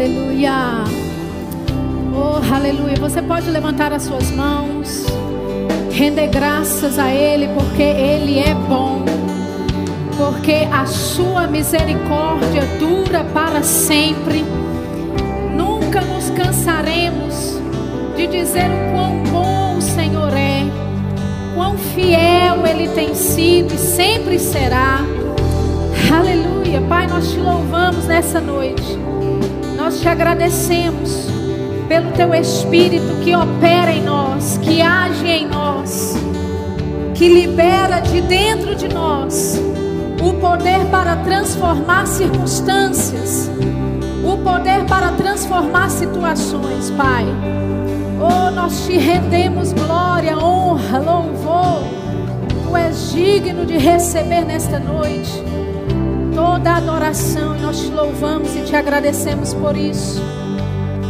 aleluia. Oh, aleluia. Você pode levantar as suas mãos, render graças a Ele, porque Ele é bom, porque a sua misericórdia dura para sempre. Nunca nos cansaremos de dizer o quão bom o Senhor é, quão fiel Ele tem sido e sempre será. Aleluia. Pai, nós te louvamos nessa noite. Nós te agradecemos pelo teu Espírito que opera em nós, que age em nós, que libera de dentro de nós o poder para transformar circunstâncias, o poder para transformar situações, Pai. Oh, nós te rendemos glória, honra, louvor. Tu és digno de receber nesta noite toda a adoração e nós te louvamos e te agradecemos por isso.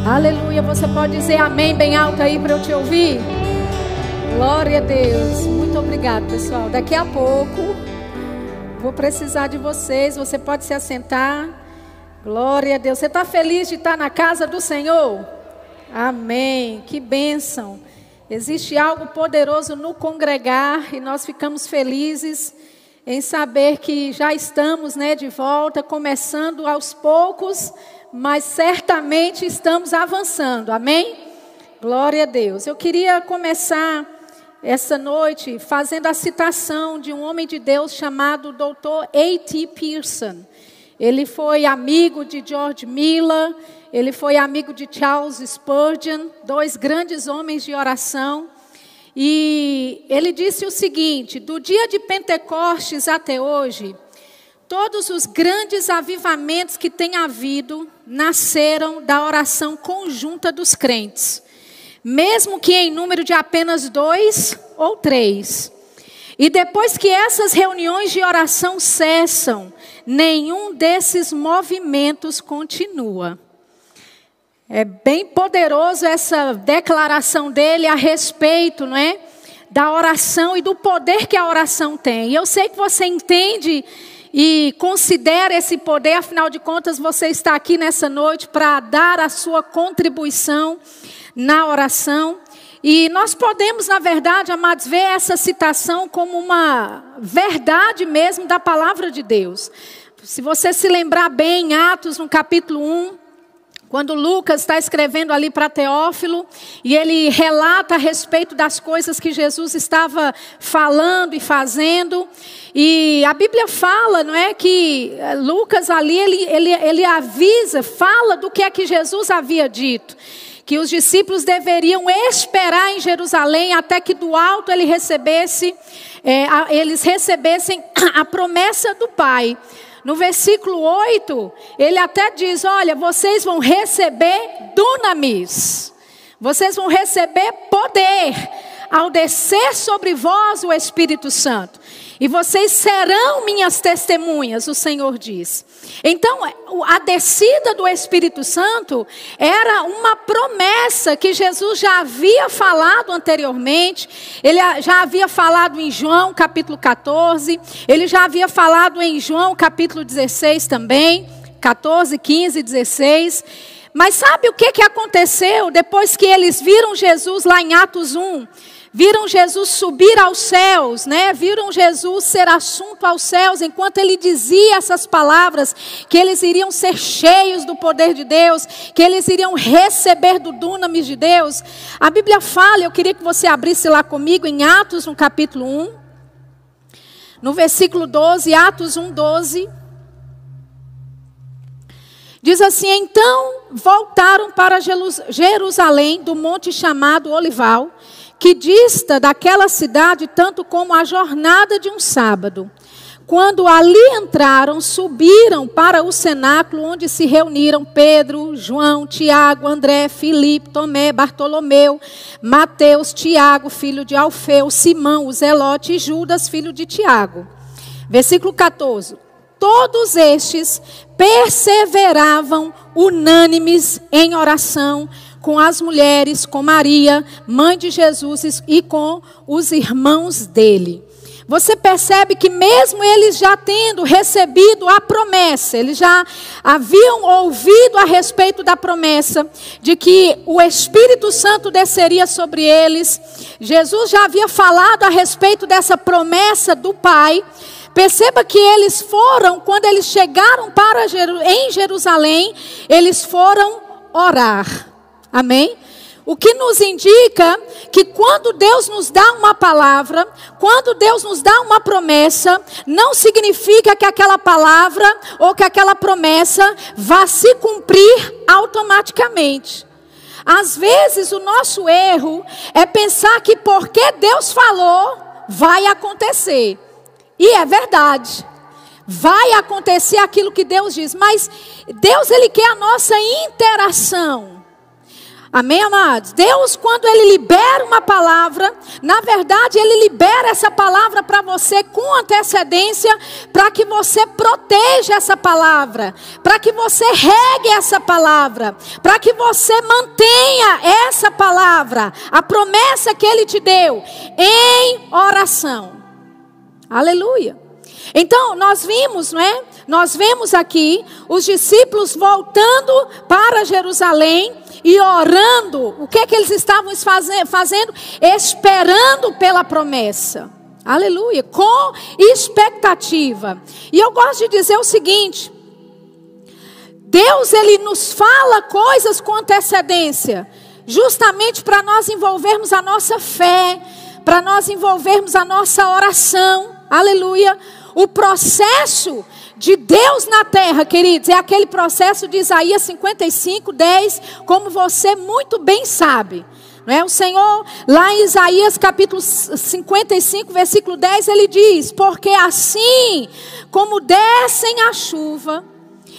Aleluia. Você pode dizer amém bem alto aí para eu te ouvir? Glória a Deus. Muito obrigado, pessoal. Daqui a pouco vou precisar de vocês. Você pode se assentar. Glória a Deus. Você está feliz de estar na casa do Senhor? Amém. Que bênção. Existe algo poderoso no congregar e nós ficamos felizes em saber que já estamos né, de volta, começando aos poucos, mas certamente estamos avançando, amém? Glória a Deus. Eu queria começar essa noite fazendo a citação de um homem de Deus chamado Dr. A.T. Pearson. Ele foi amigo de George Miller, ele foi amigo de Charles Spurgeon, dois grandes homens de oração. E ele disse o seguinte: do dia de Pentecostes até hoje, todos os grandes avivamentos que tem havido nasceram da oração conjunta dos crentes, mesmo que em número de apenas dois ou três. E depois que essas reuniões de oração cessam, nenhum desses movimentos continua. É bem poderoso essa declaração dele a respeito, não é? Da oração e do poder que a oração tem. E eu sei que você entende e considera esse poder, afinal de contas, você está aqui nessa noite para dar a sua contribuição na oração. E nós podemos, na verdade, amados, ver essa citação como uma verdade mesmo da palavra de Deus. Se você se lembrar bem, em Atos, no capítulo 1, quando Lucas está escrevendo ali para Teófilo, e ele relata a respeito das coisas que Jesus estava falando e fazendo, e a Bíblia fala, não é, que eh, Lucas ali, ele, ele, ele avisa, fala do que é que Jesus havia dito que os discípulos deveriam esperar em Jerusalém até que do alto ele recebesse, é, a, eles recebessem a promessa do Pai. No versículo 8, ele até diz: Olha, vocês vão receber dunamis, vocês vão receber poder ao descer sobre vós o Espírito Santo e vocês serão minhas testemunhas, o Senhor diz. Então, a descida do Espírito Santo era uma promessa que Jesus já havia falado anteriormente, ele já havia falado em João capítulo 14, ele já havia falado em João capítulo 16 também, 14, 15, 16. Mas sabe o que, que aconteceu depois que eles viram Jesus lá em Atos 1? Viram Jesus subir aos céus, né? Viram Jesus ser assunto aos céus, enquanto ele dizia essas palavras, que eles iriam ser cheios do poder de Deus, que eles iriam receber do dunamis de Deus. A Bíblia fala, eu queria que você abrisse lá comigo em Atos, no capítulo 1, no versículo 12, Atos 1, 12. Diz assim: Então voltaram para Jerusalém, do monte chamado Olival que dista daquela cidade tanto como a jornada de um sábado. Quando ali entraram, subiram para o cenáculo onde se reuniram Pedro, João, Tiago, André, Filipe, Tomé, Bartolomeu, Mateus, Tiago, filho de Alfeu, Simão, o Zelote e Judas, filho de Tiago. Versículo 14. Todos estes perseveravam unânimes em oração com as mulheres, com Maria, mãe de Jesus e com os irmãos dele. você percebe que, mesmo eles já tendo recebido a promessa, eles já haviam ouvido a respeito da promessa de que o Espírito Santo desceria sobre eles, Jesus já havia falado a respeito dessa promessa do Pai. Perceba que eles foram, quando eles chegaram para em Jerusalém, eles foram orar. Amém? O que nos indica que quando Deus nos dá uma palavra, quando Deus nos dá uma promessa, não significa que aquela palavra ou que aquela promessa vá se cumprir automaticamente. Às vezes o nosso erro é pensar que porque Deus falou, vai acontecer. E é verdade. Vai acontecer aquilo que Deus diz, mas Deus ele quer a nossa interação. Amém, amados? Deus, quando Ele libera uma palavra, na verdade, Ele libera essa palavra para você com antecedência, para que você proteja essa palavra, para que você regue essa palavra, para que você mantenha essa palavra, a promessa que Ele te deu, em oração. Aleluia. Então, nós vimos, não é? Nós vemos aqui os discípulos voltando para Jerusalém e orando. O que é que eles estavam fazendo? Esperando pela promessa. Aleluia, com expectativa. E eu gosto de dizer o seguinte: Deus ele nos fala coisas com antecedência, justamente para nós envolvermos a nossa fé, para nós envolvermos a nossa oração. Aleluia. O processo de Deus na terra, queridos, é aquele processo de Isaías 55, 10, como você muito bem sabe. Não é? O Senhor, lá em Isaías capítulo 55, versículo 10, ele diz: Porque assim como descem a chuva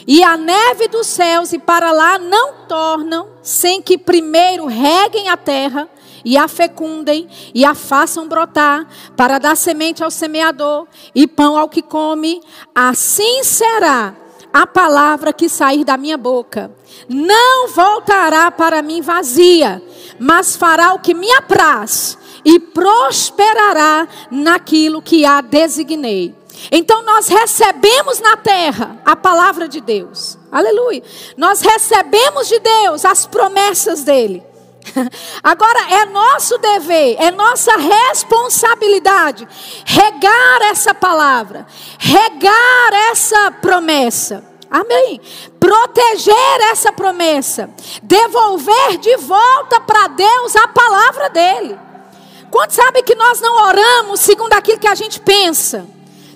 e a neve dos céus e para lá não tornam, sem que primeiro reguem a terra, e a fecundem e a façam brotar, para dar semente ao semeador e pão ao que come, assim será a palavra que sair da minha boca. Não voltará para mim vazia, mas fará o que me apraz e prosperará naquilo que a designei. Então nós recebemos na terra a palavra de Deus. Aleluia. Nós recebemos de Deus as promessas dele. Agora é nosso dever, é nossa responsabilidade regar essa palavra, regar essa promessa. Amém. Proteger essa promessa, devolver de volta para Deus a palavra dele. Quando sabe que nós não oramos segundo aquilo que a gente pensa,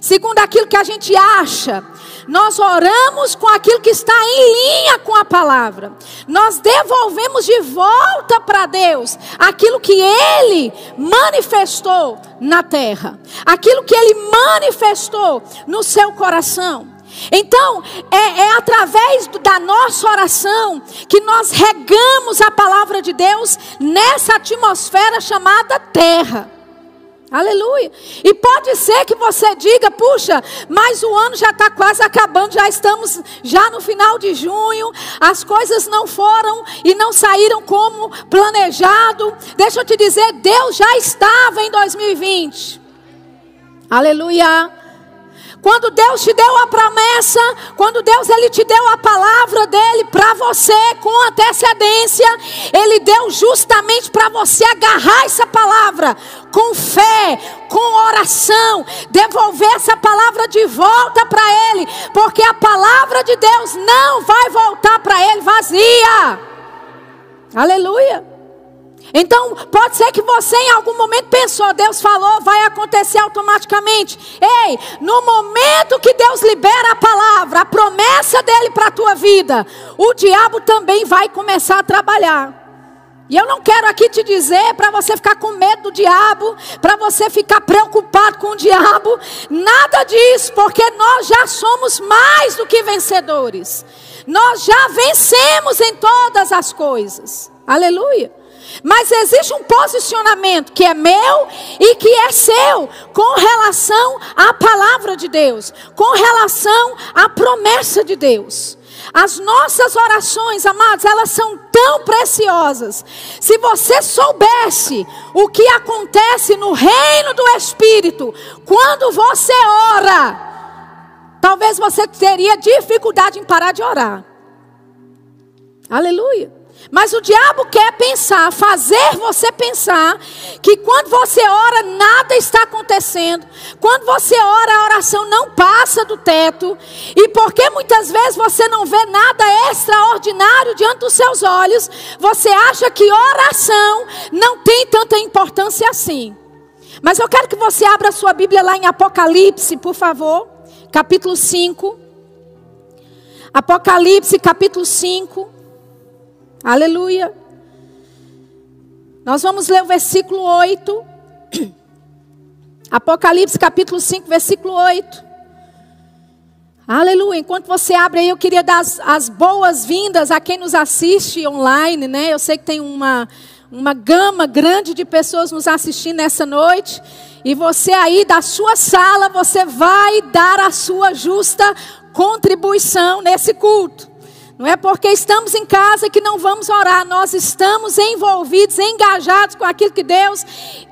segundo aquilo que a gente acha, nós oramos com aquilo que está em linha com a palavra. Nós devolvemos de volta para Deus aquilo que Ele manifestou na terra, aquilo que Ele manifestou no seu coração. Então, é, é, através da nossa oração que nós regamos a palavra de Deus nessa atmosfera chamada terra. Aleluia. E pode ser que você diga, puxa, mas o ano já está quase acabando, já estamos já no final de junho, as coisas não foram e não saíram como planejado. Deixa eu te dizer, Deus já estava em 2020. Aleluia. Quando Deus te deu a promessa, quando Deus ele te deu a palavra dele para você com antecedência, ele deu justamente para você agarrar essa palavra com fé, com oração, devolver essa palavra de volta para ele, porque a palavra de Deus não vai voltar para ele vazia. Aleluia. Então, pode ser que você em algum momento pensou, Deus falou, vai acontecer automaticamente. Ei, no momento que Deus libera a palavra, a promessa dele para a tua vida, o diabo também vai começar a trabalhar. E eu não quero aqui te dizer para você ficar com medo do diabo, para você ficar preocupado com o diabo, nada disso, porque nós já somos mais do que vencedores. Nós já vencemos em todas as coisas. Aleluia. Mas existe um posicionamento que é meu e que é seu com relação à palavra de Deus, com relação à promessa de Deus. As nossas orações, amados, elas são tão preciosas. Se você soubesse o que acontece no reino do Espírito, quando você ora, talvez você teria dificuldade em parar de orar. Aleluia. Mas o diabo quer pensar, fazer você pensar que quando você ora nada está acontecendo. Quando você ora a oração não passa do teto. E porque muitas vezes você não vê nada extraordinário diante dos seus olhos, você acha que oração não tem tanta importância assim. Mas eu quero que você abra sua Bíblia lá em Apocalipse, por favor, capítulo 5. Apocalipse, capítulo 5. Aleluia. Nós vamos ler o versículo 8. Apocalipse capítulo 5, versículo 8. Aleluia. Enquanto você abre aí, eu queria dar as, as boas-vindas a quem nos assiste online, né? Eu sei que tem uma, uma gama grande de pessoas nos assistindo nessa noite. E você aí da sua sala, você vai dar a sua justa contribuição nesse culto. Não é porque estamos em casa que não vamos orar, nós estamos envolvidos, engajados com aquilo que Deus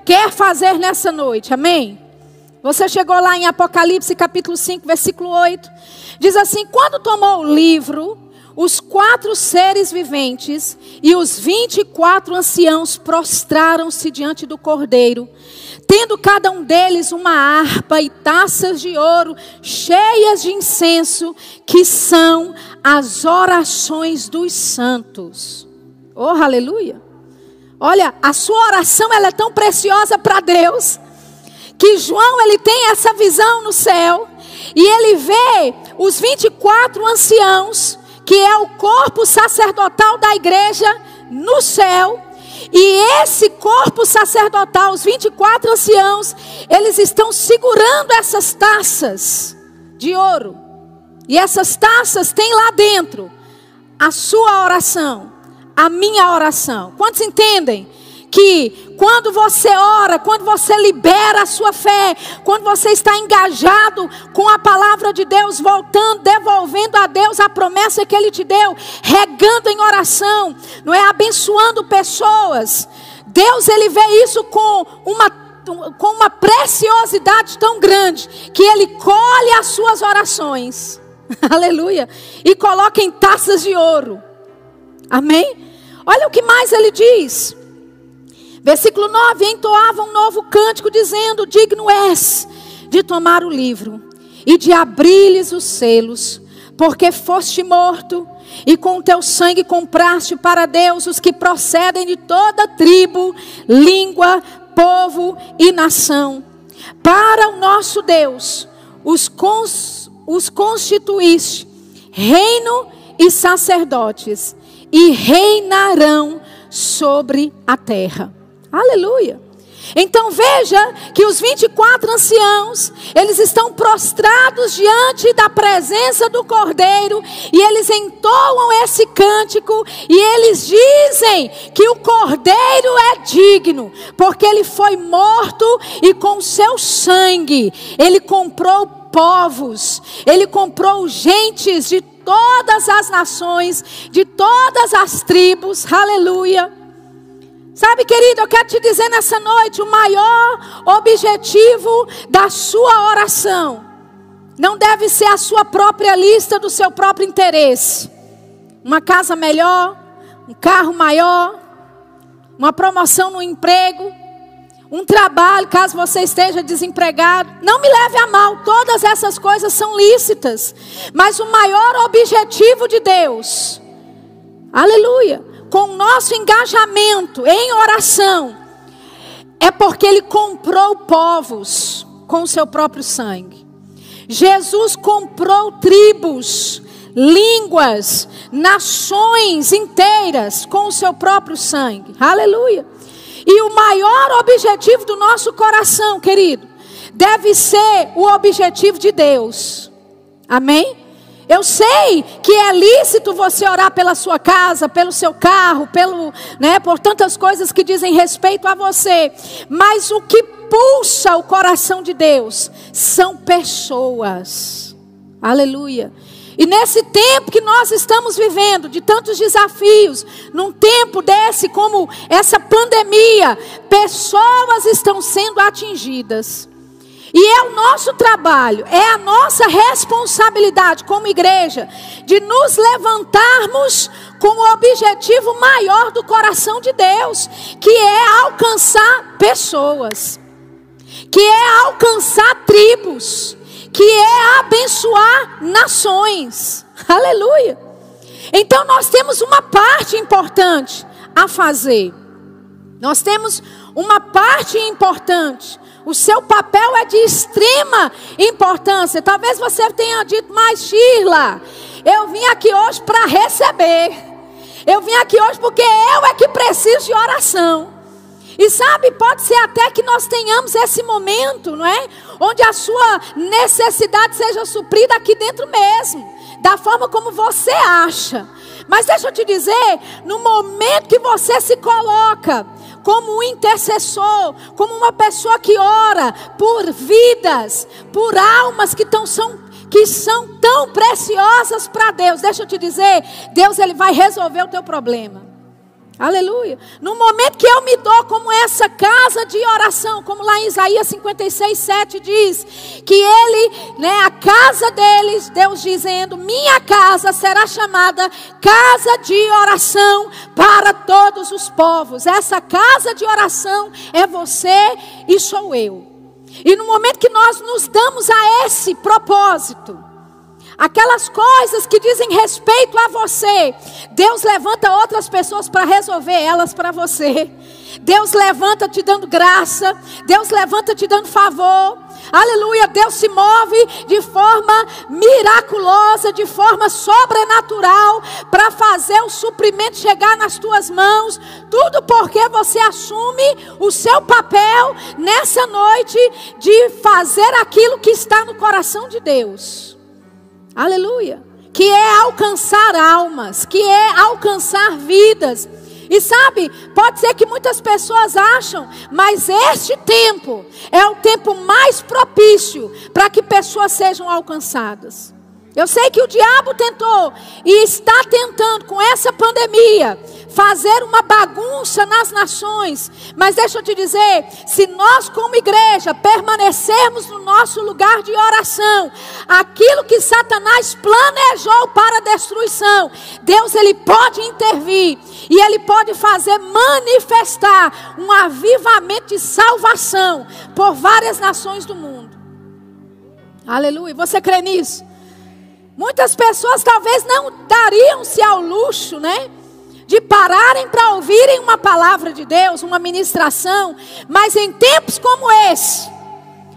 quer fazer nessa noite. Amém? Você chegou lá em Apocalipse capítulo 5, versículo 8. Diz assim: Quando tomou o livro, os quatro seres viventes e os vinte e quatro anciãos prostraram-se diante do cordeiro, tendo cada um deles uma harpa e taças de ouro cheias de incenso, que são as orações dos santos. Oh, aleluia! Olha, a sua oração ela é tão preciosa para Deus que João ele tem essa visão no céu e ele vê os 24 anciãos que é o corpo sacerdotal da igreja no céu. E esse corpo sacerdotal, os 24 anciãos, eles estão segurando essas taças de ouro. E essas taças têm lá dentro a sua oração, a minha oração. Quantos entendem? Que quando você ora, quando você libera a sua fé, quando você está engajado com a palavra de Deus, voltando, devolvendo a Deus a promessa que Ele te deu, regando em oração, não é abençoando pessoas. Deus ele vê isso com uma com uma preciosidade tão grande que ele colhe as suas orações. Aleluia. E coloca em taças de ouro. Amém? Olha o que mais ele diz. Versículo 9: entoava um novo cântico, dizendo: Digno és de tomar o livro e de abrir-lhes os selos, porque foste morto e com teu sangue compraste para Deus os que procedem de toda tribo, língua, povo e nação. Para o nosso Deus, os, cons, os constituíste reino e sacerdotes, e reinarão sobre a terra. Aleluia. Então veja que os 24 anciãos, eles estão prostrados diante da presença do Cordeiro e eles entoam esse cântico e eles dizem que o Cordeiro é digno, porque ele foi morto e com seu sangue ele comprou povos, ele comprou gentes de todas as nações, de todas as tribos. Aleluia. Sabe, querido, eu quero te dizer nessa noite: o maior objetivo da sua oração não deve ser a sua própria lista do seu próprio interesse. Uma casa melhor, um carro maior, uma promoção no emprego, um trabalho, caso você esteja desempregado. Não me leve a mal, todas essas coisas são lícitas. Mas o maior objetivo de Deus, aleluia, com o nosso engajamento em oração, é porque Ele comprou povos com o seu próprio sangue. Jesus comprou tribos, línguas, nações inteiras com o seu próprio sangue. Aleluia. E o maior objetivo do nosso coração, querido, deve ser o objetivo de Deus. Amém? Eu sei que é lícito você orar pela sua casa, pelo seu carro, pelo, né, por tantas coisas que dizem respeito a você, mas o que pulsa o coração de Deus são pessoas. Aleluia. E nesse tempo que nós estamos vivendo, de tantos desafios, num tempo desse como essa pandemia, pessoas estão sendo atingidas. E é o nosso trabalho, é a nossa responsabilidade como igreja de nos levantarmos com o objetivo maior do coração de Deus, que é alcançar pessoas, que é alcançar tribos, que é abençoar nações. Aleluia. Então nós temos uma parte importante a fazer. Nós temos uma parte importante. O seu papel é de extrema importância. Talvez você tenha dito, mas Shirla, eu vim aqui hoje para receber. Eu vim aqui hoje porque eu é que preciso de oração. E sabe, pode ser até que nós tenhamos esse momento, não é? Onde a sua necessidade seja suprida aqui dentro mesmo, da forma como você acha. Mas deixa eu te dizer, no momento que você se coloca como um intercessor, como uma pessoa que ora por vidas, por almas que, tão, são, que são tão preciosas para Deus, deixa eu te dizer, Deus ele vai resolver o teu problema. Aleluia. No momento que eu me dou como essa casa de oração, como lá em Isaías 56, 7 diz, que ele, né, a casa deles, Deus dizendo: Minha casa será chamada casa de oração para todos os povos. Essa casa de oração é você e sou eu. E no momento que nós nos damos a esse propósito, Aquelas coisas que dizem respeito a você, Deus levanta outras pessoas para resolver elas para você. Deus levanta te dando graça, Deus levanta te dando favor. Aleluia, Deus se move de forma miraculosa, de forma sobrenatural, para fazer o suprimento chegar nas tuas mãos. Tudo porque você assume o seu papel nessa noite de fazer aquilo que está no coração de Deus. Aleluia. Que é alcançar almas, que é alcançar vidas. E sabe, pode ser que muitas pessoas acham, mas este tempo é o tempo mais propício para que pessoas sejam alcançadas. Eu sei que o diabo tentou e está tentando com essa pandemia fazer uma bagunça nas nações. Mas deixa eu te dizer, se nós como igreja permanecermos no nosso lugar de oração, aquilo que Satanás planejou para destruição, Deus ele pode intervir e ele pode fazer manifestar um avivamento de salvação por várias nações do mundo. Aleluia. Você crê nisso? Muitas pessoas talvez não dariam-se ao luxo, né? De pararem para ouvirem uma palavra de Deus, uma ministração, mas em tempos como esse,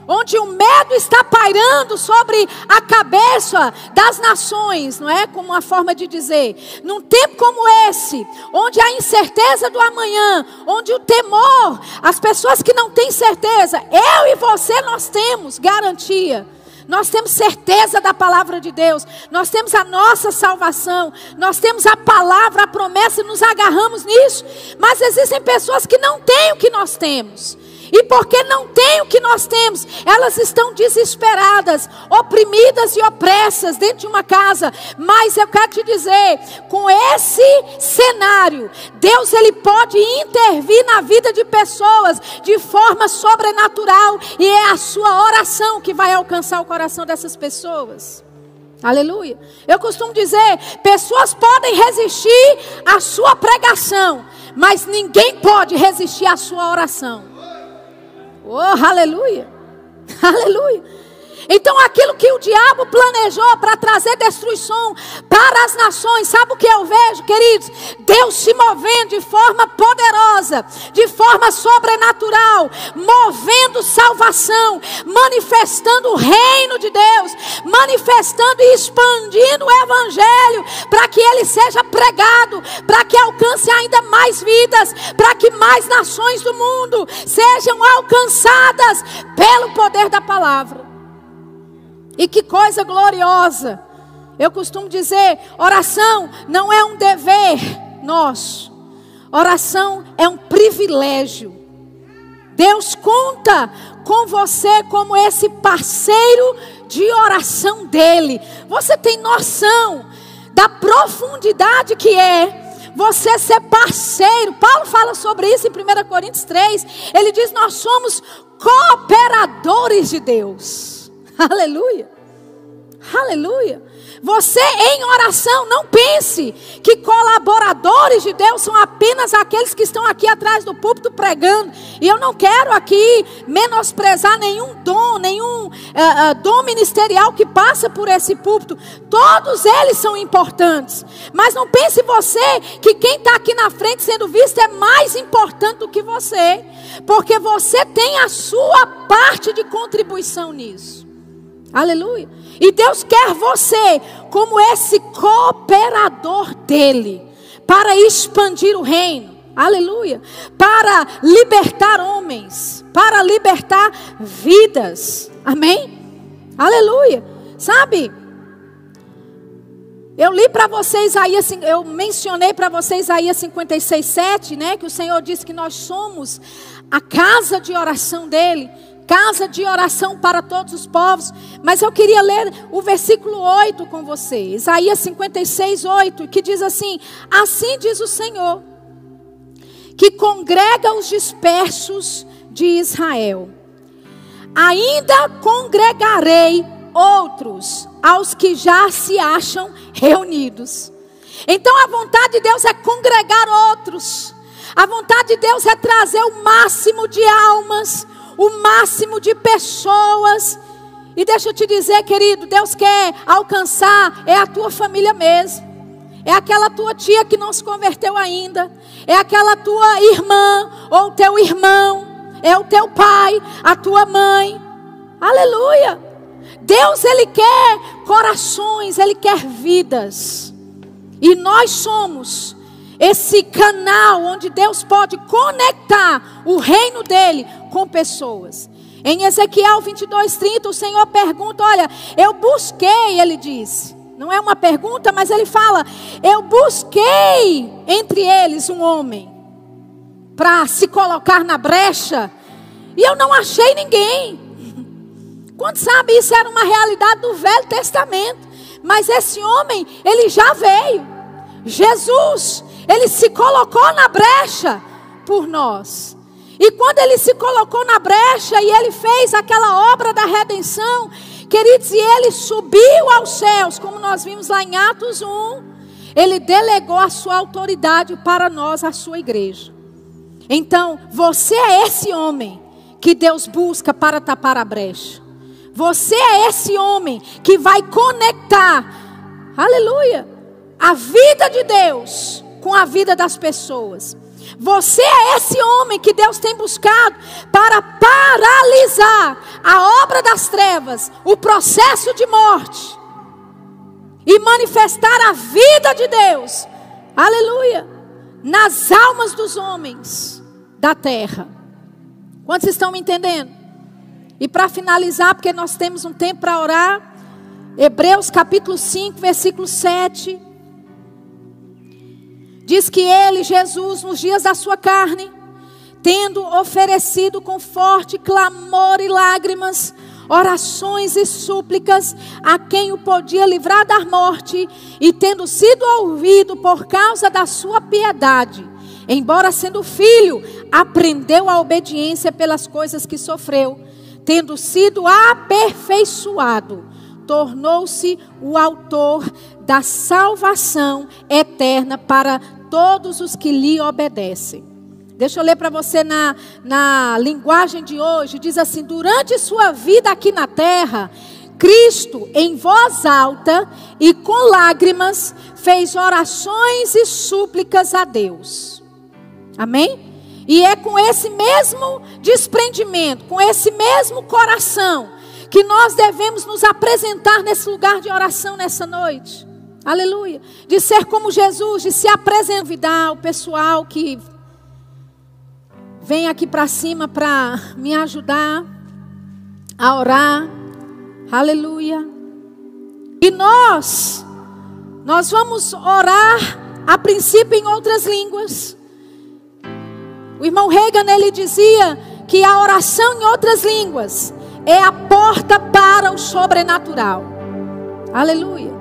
onde o medo está pairando sobre a cabeça das nações, não é? Como uma forma de dizer. Num tempo como esse, onde a incerteza do amanhã, onde o temor, as pessoas que não têm certeza, eu e você nós temos garantia nós temos certeza da palavra de Deus. Nós temos a nossa salvação. Nós temos a palavra, a promessa e nos agarramos nisso. Mas existem pessoas que não têm o que nós temos. E porque não têm o que nós temos, elas estão desesperadas, oprimidas e opressas dentro de uma casa. Mas eu quero te dizer, com esse cenário, Deus ele pode intervir na vida de pessoas de forma sobrenatural e é a sua oração que vai alcançar o coração dessas pessoas. Aleluia. Eu costumo dizer, pessoas podem resistir à sua pregação, mas ninguém pode resistir à sua oração. Oh, aleluia! Aleluia! Então, aquilo que o diabo planejou para trazer destruição para as nações, sabe o que eu vejo, queridos? Deus se movendo de forma poderosa, de forma sobrenatural, movendo salvação, manifestando o reino de Deus, manifestando e expandindo o evangelho, para que ele seja pregado, para que alcance ainda mais vidas, para que mais nações do mundo sejam alcançadas pelo poder da palavra. E que coisa gloriosa. Eu costumo dizer: oração não é um dever nosso, oração é um privilégio. Deus conta com você como esse parceiro de oração dele. Você tem noção da profundidade que é você ser parceiro. Paulo fala sobre isso em 1 Coríntios 3. Ele diz: Nós somos cooperadores de Deus. Aleluia. Aleluia. Você em oração, não pense que colaboradores de Deus são apenas aqueles que estão aqui atrás do púlpito pregando. E eu não quero aqui menosprezar nenhum dom, nenhum uh, uh, dom ministerial que passa por esse púlpito. Todos eles são importantes. Mas não pense você que quem está aqui na frente sendo visto é mais importante do que você. Porque você tem a sua parte de contribuição nisso. Aleluia. E Deus quer você como esse cooperador dele para expandir o reino. Aleluia. Para libertar homens, para libertar vidas. Amém? Aleluia. Sabe? Eu li para vocês aí, eu mencionei para vocês aí a 56, 7, né? Que o Senhor disse que nós somos a casa de oração dele casa de oração para todos os povos. Mas eu queria ler o versículo 8 com você, Isaías 56, 8, que diz assim: Assim diz o Senhor, que congrega os dispersos de Israel. Ainda congregarei outros aos que já se acham reunidos. Então a vontade de Deus é congregar outros. A vontade de Deus é trazer o máximo de almas, o máximo de pessoas. E deixa eu te dizer, querido, Deus quer alcançar é a tua família mesmo. É aquela tua tia que não se converteu ainda. É aquela tua irmã ou teu irmão. É o teu pai, a tua mãe. Aleluia. Deus, Ele quer corações, Ele quer vidas. E nós somos esse canal onde Deus pode conectar o reino dele com pessoas. Em Ezequiel 22, 30, o Senhor pergunta: Olha, eu busquei, ele disse. Não é uma pergunta, mas ele fala: Eu busquei entre eles um homem para se colocar na brecha, e eu não achei ninguém. Quando sabe, isso era uma realidade do Velho Testamento. Mas esse homem, ele já veio. Jesus, ele se colocou na brecha por nós. E quando ele se colocou na brecha e ele fez aquela obra da redenção, queridos, e ele subiu aos céus, como nós vimos lá em Atos 1, ele delegou a sua autoridade para nós, a sua igreja. Então, você é esse homem que Deus busca para tapar a brecha. Você é esse homem que vai conectar, aleluia, a vida de Deus com a vida das pessoas. Você é esse homem que Deus tem buscado para paralisar a obra das trevas, o processo de morte e manifestar a vida de Deus. Aleluia! Nas almas dos homens da terra. Quantos estão me entendendo? E para finalizar, porque nós temos um tempo para orar, Hebreus capítulo 5, versículo 7. Diz que ele, Jesus, nos dias da sua carne, tendo oferecido com forte clamor e lágrimas, orações e súplicas a quem o podia livrar da morte, e tendo sido ouvido por causa da sua piedade, embora sendo filho, aprendeu a obediência pelas coisas que sofreu, tendo sido aperfeiçoado, tornou-se o autor da salvação eterna para todos os que lhe obedecem. Deixa eu ler para você na, na linguagem de hoje. Diz assim: Durante sua vida aqui na terra, Cristo, em voz alta e com lágrimas, fez orações e súplicas a Deus. Amém? E é com esse mesmo desprendimento, com esse mesmo coração, que nós devemos nos apresentar nesse lugar de oração nessa noite. Aleluia. De ser como Jesus, de se apresentar o pessoal que vem aqui para cima para me ajudar a orar. Aleluia. E nós, nós vamos orar a princípio em outras línguas. O irmão Reagan ele dizia que a oração em outras línguas é a porta para o sobrenatural. Aleluia.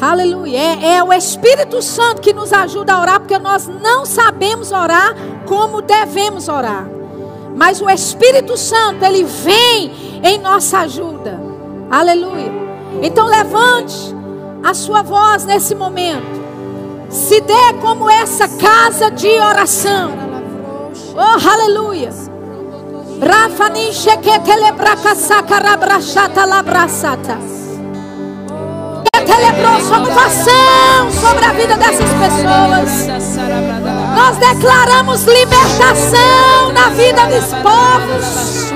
Aleluia. É, é, o Espírito Santo que nos ajuda a orar, porque nós não sabemos orar como devemos orar. Mas o Espírito Santo, ele vem em nossa ajuda. Aleluia. Então levante a sua voz nesse momento. Se dê como essa casa de oração. Oh, aleluia. Rafani sheketele bracasaka rabrachata labrasata. Telebrou salvação sobre a vida dessas pessoas. Nós declaramos libertação na vida dos povos,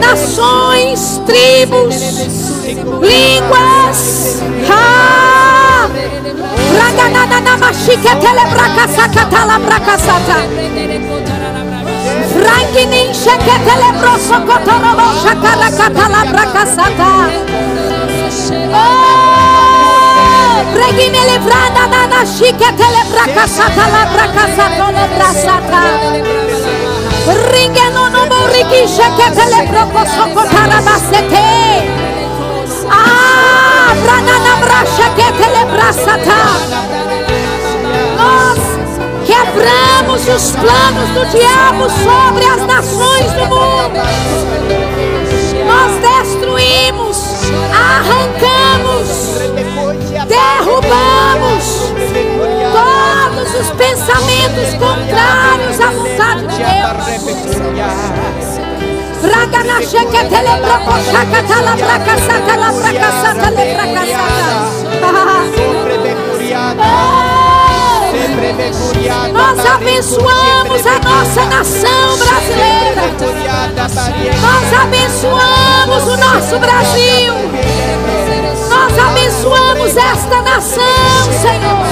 nações, tribos, línguas. Ah! Raganana machique telebracasacatala bracasata. Ranginin sheketele broso kotorobo shakara katala brakasata. Oh, pregine livrada nana shiketele brakasata la brakasata la brasata. Ringe no no moriki sheketele brokoso kotara basete. Ah, branana brasheketele brasata. Quebramos os planos do diabo sobre as nações do mundo. Nós destruímos, arrancamos, derrubamos todos os pensamentos contrários à vontade de Deus. Braga na cheque telebraco chaca tala braca sata la braca sata le braca sata. Nós abençoamos a nossa nação brasileira. Nós abençoamos o nosso Brasil. Nós abençoamos esta nação, Senhor.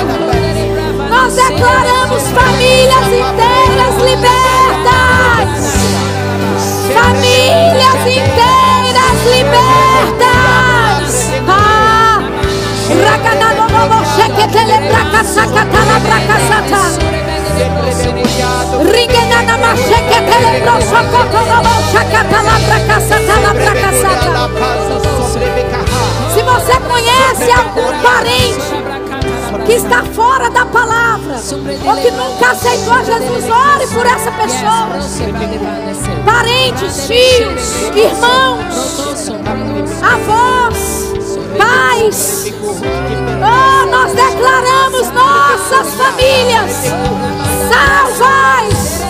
Nós declaramos famílias inteiras libertas. Famílias Bracasata. Se você conhece algum parente que está fora da palavra ou que nunca aceitou Jesus, ore por essa pessoa. Parentes, filhos, irmãos, avós, pais. Oh, nós declaramos nossas famílias salvas,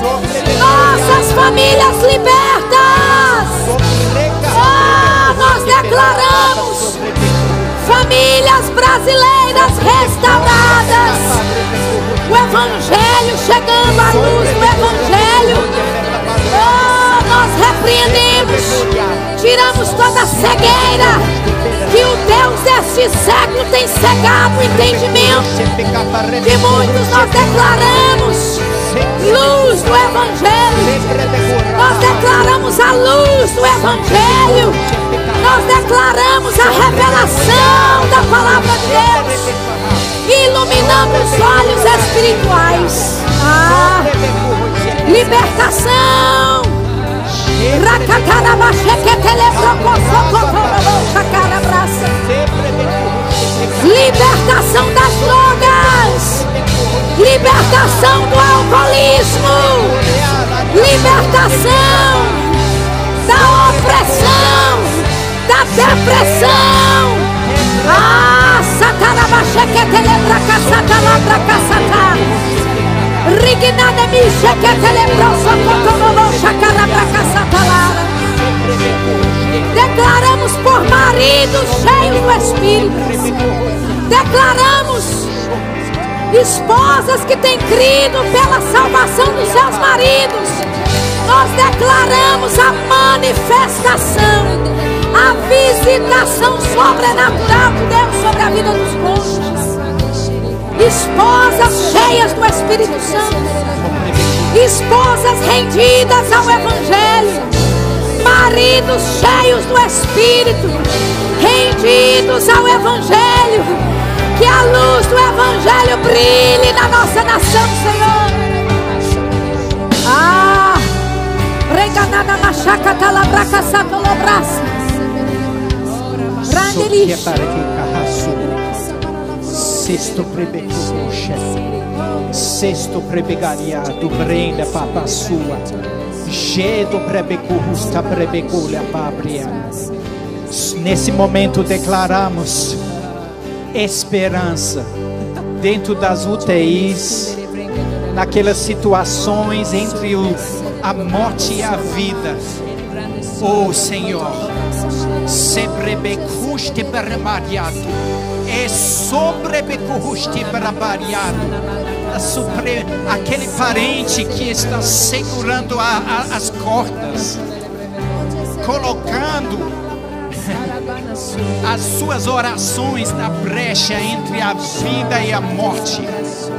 nossas famílias libertas. Oh, nós declaramos famílias brasileiras restauradas. O Evangelho chegando à luz do Evangelho. Oh, nós repreendemos, tiramos toda a cegueira que o Deus deste século tem cegado o entendimento de muitos. Nós declaramos luz do Evangelho. Nós declaramos a luz do Evangelho. Nós declaramos a revelação da palavra de Deus, iluminando os olhos espirituais. Ah, libertação Libertação das drogas. Libertação do alcoolismo. Libertação da opressão, da depressão. Ah, satarabaxequetelebraca, satalabraca, satalabraca. Rignada misha que satalada. Declaramos por maridos cheios do Espírito. Declaramos esposas que têm crido pela salvação dos seus maridos. Nós declaramos a manifestação, a visitação sobrenatural de Deus sobre a vida dos cônjuges esposas cheias do Espírito Santo, esposas rendidas ao Evangelho, maridos cheios do Espírito, rendidos ao Evangelho, que a luz do Evangelho brilhe na nossa nação, Senhor. Ah, reganada machaca talabraca satolobraça. Ixi. Sexto prebecuxa. Sexto prebegariado. Brenda papa sua. Gedo prebecusta prebegulha pabria. Nesse momento declaramos esperança dentro das UTIs, naquelas situações entre o, a morte e a vida. Oh Senhor, sebrebecuste barabariado, é sobrebecuste barabariado. Supre... Aquele parente que está segurando a, a, as cordas, colocando as suas orações na brecha entre a vida e a morte.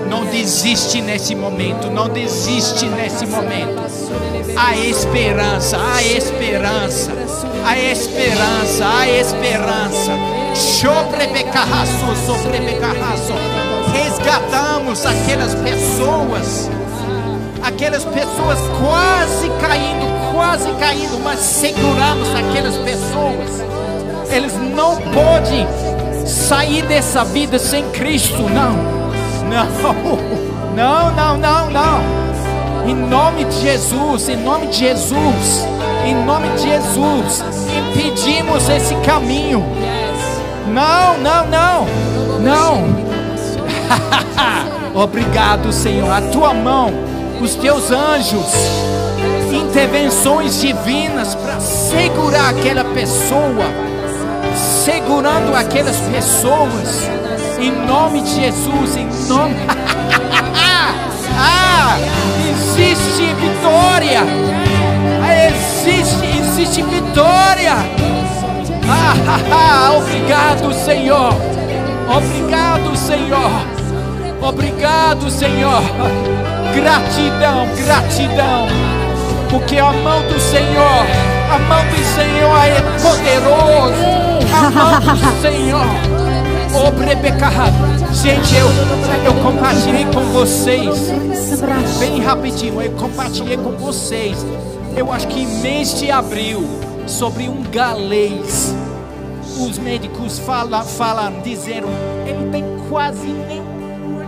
Não desiste nesse momento, não desiste nesse momento. A esperança, a esperança, a esperança, a esperança. Resgatamos aquelas pessoas, aquelas pessoas quase caindo, quase caindo, mas seguramos aquelas pessoas eles não podem sair dessa vida sem Cristo, não. Não, não, não, não, não. Em nome de Jesus, em nome de Jesus, em nome de Jesus, impedimos esse caminho. Não, não, não, não. Obrigado, Senhor. A tua mão, os teus anjos, intervenções divinas para segurar aquela pessoa segurando aquelas pessoas. Em nome de Jesus, em nome. ah, existe vitória. Existe, existe vitória. Ah, ah, ah, obrigado, Senhor. Obrigado, Senhor. Obrigado, Senhor. Gratidão, gratidão. Porque a mão do Senhor, a mão do Senhor é poderosa a mão do Senhor. Oh, Gente, eu, eu compartilhei com vocês. Bem rapidinho, eu compartilhei com vocês. Eu acho que mês de abril, sobre um galês. Os médicos falam, falam disseram, ele tem quase nem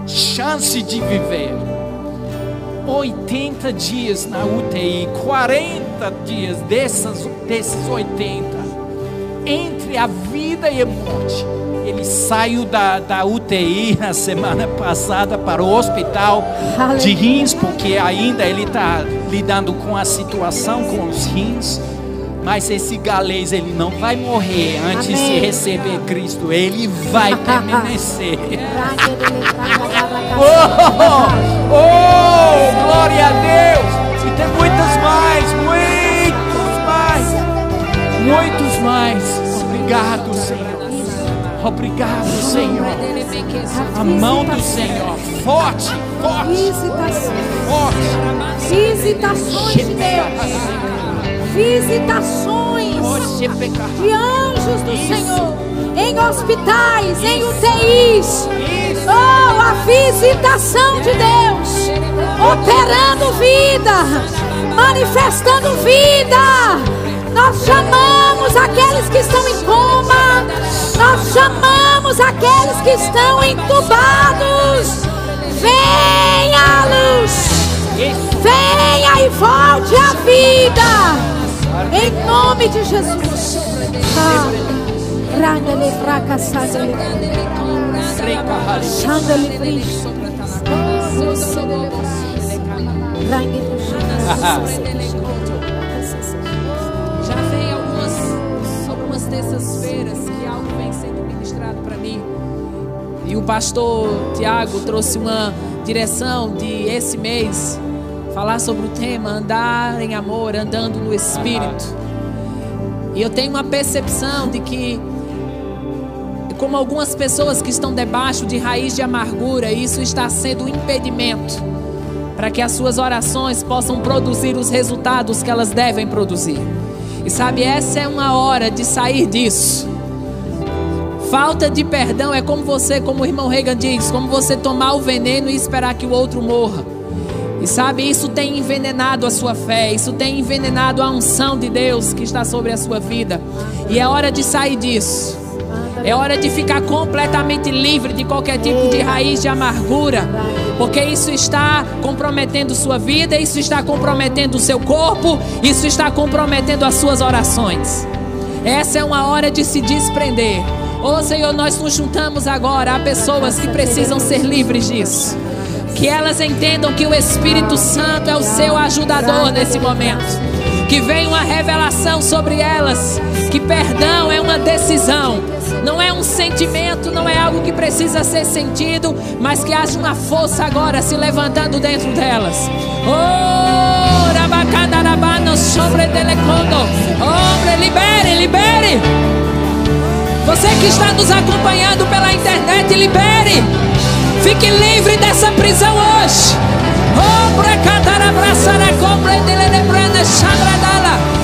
chance de viver. 80 dias na UTI, 40 dias dessas, desses 80 entre a vida e a morte. Ele saiu da, da UTI na semana passada para o hospital Aleluia. de rins, porque ainda ele está lidando com a situação com os rins. Mas esse galês ele não vai morrer antes Amém. de receber Cristo. Ele vai permanecer. oh, oh, glória a Deus! E tem muitas mais, muitos mais, muitos mais. Obrigado, Senhor. Obrigado, Senhor. A mão do Senhor, forte, forte. Visitações. Forte. Visitações de Deus. Visitações de anjos do Senhor em hospitais, em UTIs. Oh, a visitação de Deus, operando vida, manifestando vida nós chamamos aqueles que estão em coma. Nós chamamos aqueles que estão entubados. Venha a luz. Venha e volte à vida. Em nome de Jesus. Fraca sandale. Sandale frish. Randale terças-feiras que algo vem sendo ministrado para mim. E o pastor Tiago trouxe uma direção de esse mês falar sobre o tema andar em amor, andando no espírito. E eu tenho uma percepção de que como algumas pessoas que estão debaixo de raiz de amargura, isso está sendo um impedimento para que as suas orações possam produzir os resultados que elas devem produzir. E sabe, essa é uma hora de sair disso. Falta de perdão é como você, como o irmão Reagan diz, como você tomar o veneno e esperar que o outro morra. E sabe, isso tem envenenado a sua fé, isso tem envenenado a unção de Deus que está sobre a sua vida. E é hora de sair disso. É hora de ficar completamente livre de qualquer tipo de raiz de amargura, porque isso está comprometendo sua vida, isso está comprometendo o seu corpo, isso está comprometendo as suas orações. Essa é uma hora de se desprender. Oh Senhor, nós nos juntamos agora a pessoas que precisam ser livres disso. Que elas entendam que o Espírito Santo é o seu ajudador nesse momento. Que venha uma revelação sobre elas. Que perdão é uma decisão. Não é um sentimento, não é algo que precisa ser sentido, mas que haja uma força agora se levantando dentro delas. Oh, rabacandarabano sobre telecondo. Hombre, libere, libere. Você que está nos acompanhando pela internet, libere. Fique livre dessa prisão hoje.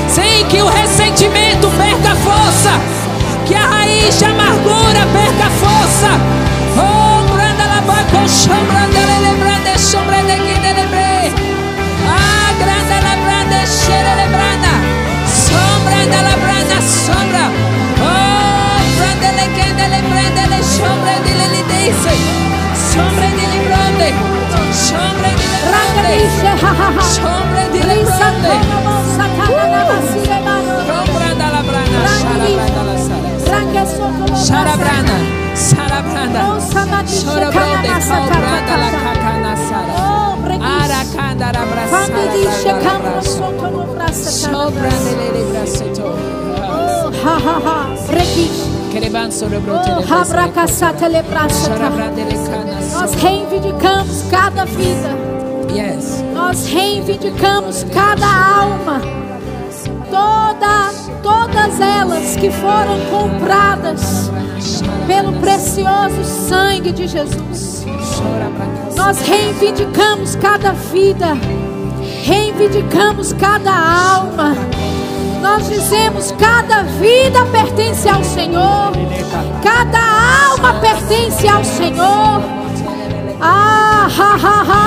Sem que o ressentimento perca força. Que a raiz de amargura perca força. Oh, branda la baco, chambra dele, branda, sombra de que dele, Ah, grande la branda, cheira le branda. Sombra da branda, sombra. Oh, branda le que dele, branda, le sombra dele, le dice. Sombra dele, branda. Sombra dele, branda. Sombra dele, branda. Sombra da la branda, shara la sala. Sharabrana, Sharabrana, Shorabrande, Kaubranda la kakana sara. Arakanda la brasara, Shobrande le braseto. Ha ha ha. Requiche. Kana Nós reivindicamos cada vida. Nós reivindicamos cada alma. Toda, todas elas que foram compradas pelo precioso sangue de Jesus. Nós reivindicamos cada vida. Reivindicamos cada alma. Nós dizemos: cada vida pertence ao Senhor, cada alma pertence ao Senhor. Ah, ha, ha, ha,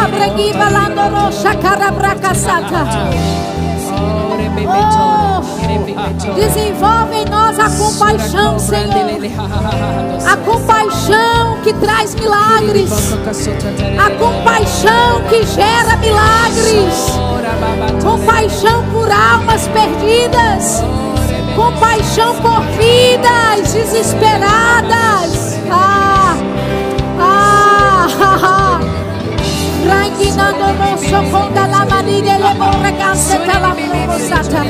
bracasata. Desenvolve em nós a compaixão, Senhor. A compaixão que traz milagres. A compaixão que gera milagres. Compaixão por almas perdidas. Compaixão por vidas desesperadas. Ah, ah, ah, ah. Borregasse la proposata.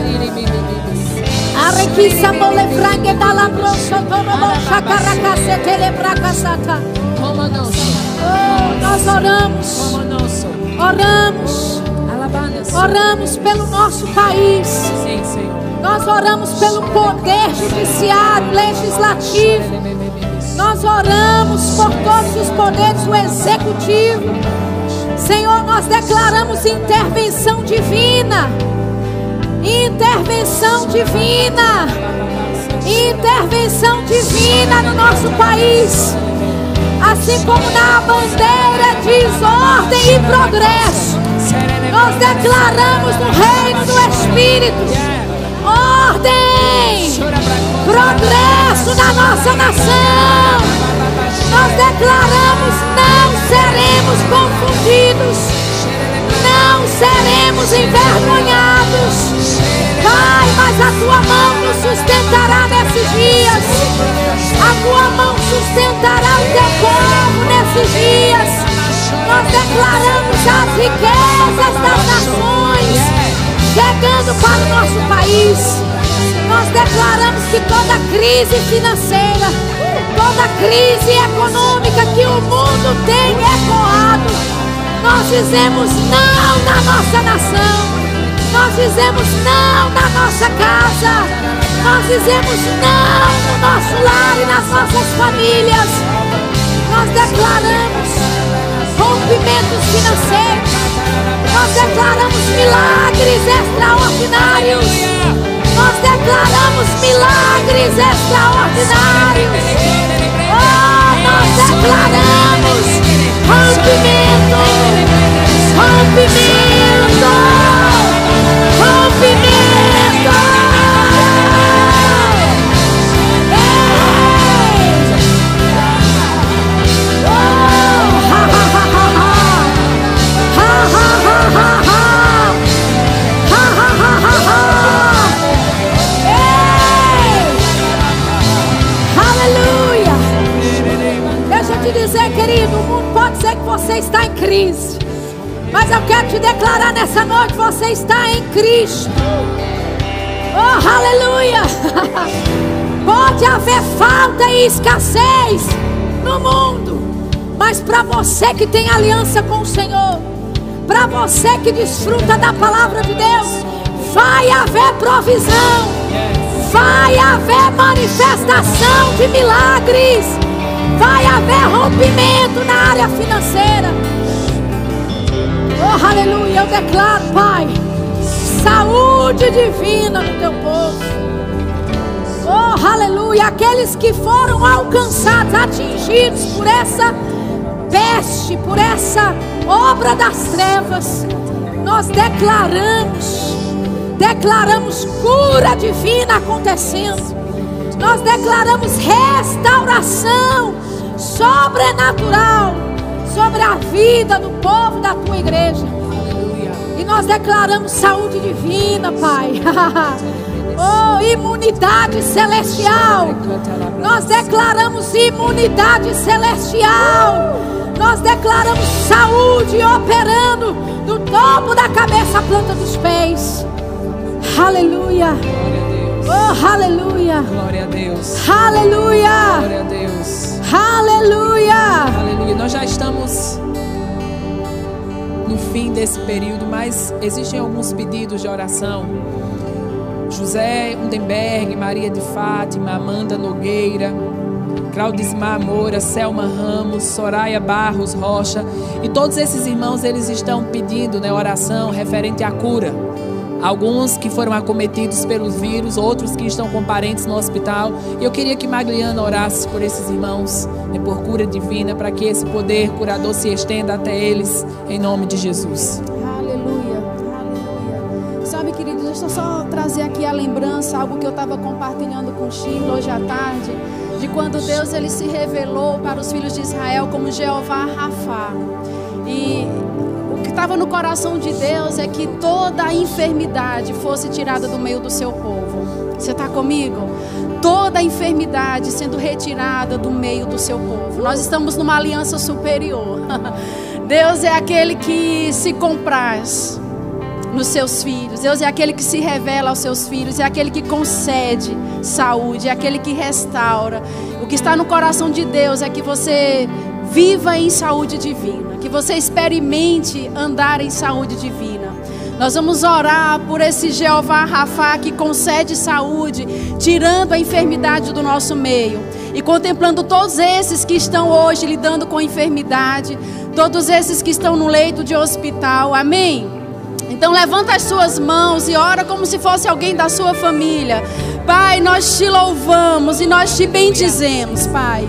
Arequissa mole frangue da la brosso torobo chacaracasse telebracasata. Como Oh, nós oramos, como oramos. Oramos pelo nosso país. Nós oramos pelo poder judiciário, legislativo. Nós oramos por todos os poderes do executivo. Senhor, nós declaramos intervenção divina. Intervenção divina. Intervenção divina no nosso país. Assim como na bandeira diz ordem e progresso. Nós declaramos no reino do Espírito ordem, progresso na nossa nação. Nós declaramos: não seremos confundidos, não seremos envergonhados. Pai, mas a tua mão nos sustentará nesses dias, a tua mão sustentará o teu povo nesses dias. Nós declaramos as riquezas das nações chegando para o nosso país. Nós declaramos que toda crise financeira, toda crise econômica que o mundo tem ecoado, nós dizemos não na nossa nação. Nós dizemos não na nossa casa. Nós dizemos não no nosso lar e nas nossas famílias. Nós declaramos rompimentos financeiros. Nós declaramos milagres extraordinários. Nós declaramos milagres extraordinários. Oh, nós declaramos rompimento, rompimento, querido, o mundo pode ser que você está em crise. Mas eu quero te declarar nessa noite, você está em Cristo. Oh, aleluia! Pode haver falta e escassez no mundo, mas para você que tem aliança com o Senhor, para você que desfruta da palavra de Deus, vai haver provisão, vai haver manifestação de milagres vai haver rompimento na área financeira. Oh, aleluia! Eu declaro, Pai, saúde divina no teu povo. Oh, aleluia! Aqueles que foram alcançados, atingidos por essa peste, por essa obra das trevas, nós declaramos, declaramos cura divina acontecendo, nós declaramos restauração sobrenatural sobre a vida do povo da tua igreja. E nós declaramos saúde divina, Pai. Oh, imunidade celestial. Nós declaramos imunidade celestial. Nós declaramos saúde operando do topo da cabeça à planta dos pés. Aleluia. Oh, aleluia. Glória a Deus. Aleluia. Glória a Deus. Aleluia. Aleluia. Nós já estamos no fim desse período, mas existem alguns pedidos de oração. José Undenberg, Maria de Fátima, Amanda Nogueira, Claudismar Moura, Selma Ramos, Soraya Barros Rocha e todos esses irmãos eles estão pedindo né, oração referente à cura. Alguns que foram acometidos pelos vírus, outros que estão com parentes no hospital. E eu queria que Magliana orasse por esses irmãos, né, por cura divina, para que esse poder curador se estenda até eles, em nome de Jesus. Aleluia, aleluia. Sabe, queridos, deixa eu só trazer aqui a lembrança, algo que eu estava compartilhando com o Chico hoje à tarde, de quando Deus ele se revelou para os filhos de Israel como Jeová Rafá. E estava no coração de Deus é que toda a enfermidade fosse tirada do meio do seu povo. Você está comigo? Toda a enfermidade sendo retirada do meio do seu povo. Nós estamos numa aliança superior. Deus é aquele que se compraz nos seus filhos. Deus é aquele que se revela aos seus filhos, é aquele que concede saúde, é aquele que restaura. O que está no coração de Deus é que você viva em saúde divina, que você experimente andar em saúde divina. Nós vamos orar por esse Jeová Rafá que concede saúde, tirando a enfermidade do nosso meio. E contemplando todos esses que estão hoje lidando com enfermidade, todos esses que estão no leito de hospital. Amém? Então levanta as suas mãos e ora como se fosse alguém da sua família. Pai, nós te louvamos e nós te bendizemos, Pai.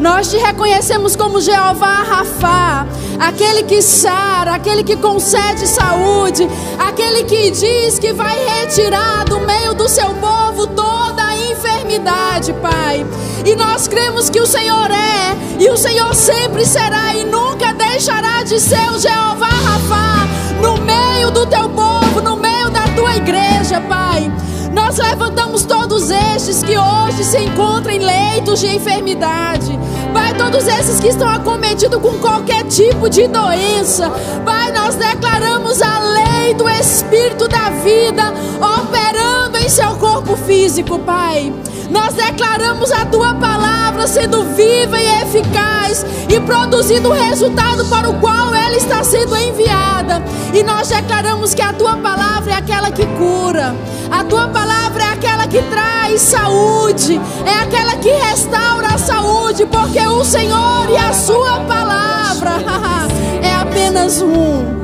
Nós te reconhecemos como Jeová Rafá, aquele que sara, aquele que concede saúde, aquele que diz que vai retirar do meio do seu povo toda a enfermidade, Pai. E nós cremos que o Senhor é, e o Senhor sempre será e nunca deixará de ser o Jeová Rafá no meio do teu povo, no meio da tua igreja, Pai. Nós levantamos todos estes que hoje se encontram em leitos de enfermidade. Pai, todos esses que estão acometidos com qualquer tipo de doença. Pai, nós declaramos a lei do Espírito da vida operando em seu corpo físico, Pai. Nós declaramos a tua palavra sendo viva e eficaz e produzindo o resultado para o qual ela está sendo enviada. E nós declaramos que a tua palavra é aquela que cura, a tua palavra é aquela que traz saúde, é aquela que restaura a saúde, porque o Senhor e a sua palavra é apenas um.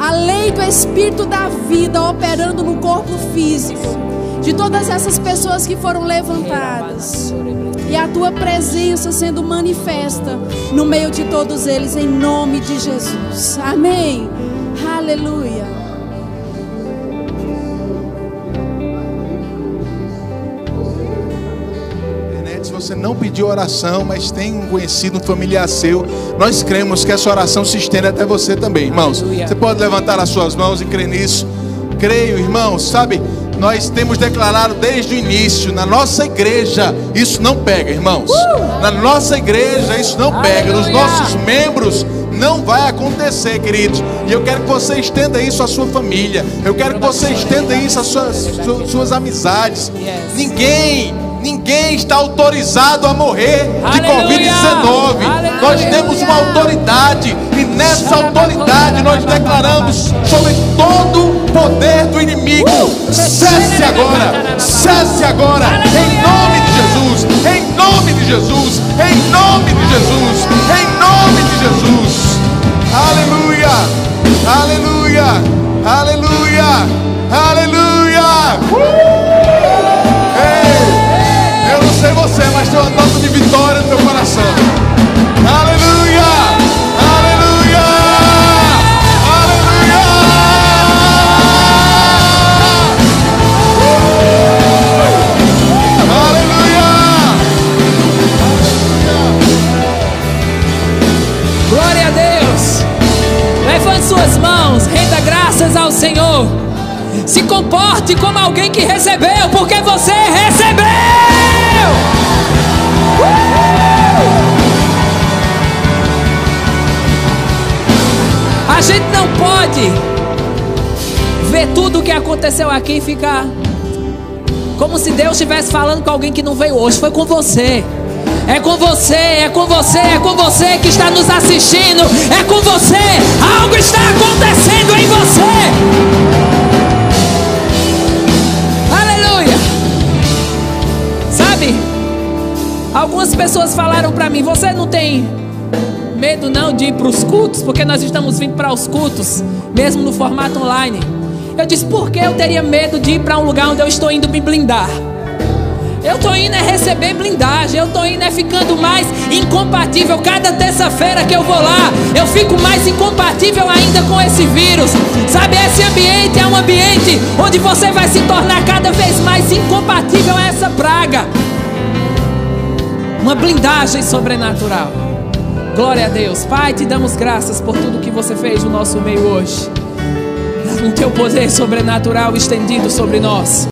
A lei do Espírito da vida operando no corpo físico de todas essas pessoas que foram levantadas. E a tua presença sendo manifesta no meio de todos eles, em nome de Jesus. Amém. Aleluia. Se você não pediu oração, mas tem um conhecido, um familiar seu, nós cremos que essa oração se estende até você também, irmãos. Aleluia. Você pode levantar as suas mãos e crer nisso. Creio, irmãos, sabe? Nós temos declarado desde o início, na nossa igreja, isso não pega, irmãos. Na nossa igreja, isso não pega. Nos nossos membros, Não vai acontecer, queridos. E eu quero que você estenda isso à sua família. Eu quero que você estenda isso às suas, su- suas amizades. Ninguém, ninguém está autorizado a morrer de Aleluia. Covid-19. Aleluia. Nós temos uma autoridade e nessa autoridade nós declaramos sobre todo o poder do inimigo. Cesse agora, cesse agora, em nome de Jesus, em nome de Jesus, em nome de Jesus, em nome de Jesus. Aleluia, aleluia, aleluia, aleluia. Ei, eu não sei você, mas tem uma nota de vitória no alguém que recebeu, porque você recebeu. A gente não pode ver tudo o que aconteceu aqui e ficar como se Deus estivesse falando com alguém que não veio hoje. Foi com você. É com você, é com você, é com você que está nos assistindo. É com você. Algo está acontecendo em você. Algumas pessoas falaram para mim: "Você não tem medo não de ir para os cultos, porque nós estamos vindo para os cultos, mesmo no formato online". Eu disse: "Por que eu teria medo de ir para um lugar onde eu estou indo me blindar?" Eu tô indo é receber blindagem, eu tô indo é ficando mais incompatível. Cada terça-feira que eu vou lá, eu fico mais incompatível ainda com esse vírus. Sabe, esse ambiente é um ambiente onde você vai se tornar cada vez mais incompatível a essa praga. Uma blindagem sobrenatural. Glória a Deus. Pai, te damos graças por tudo que você fez no nosso meio hoje. Um teu poder sobrenatural estendido sobre nós.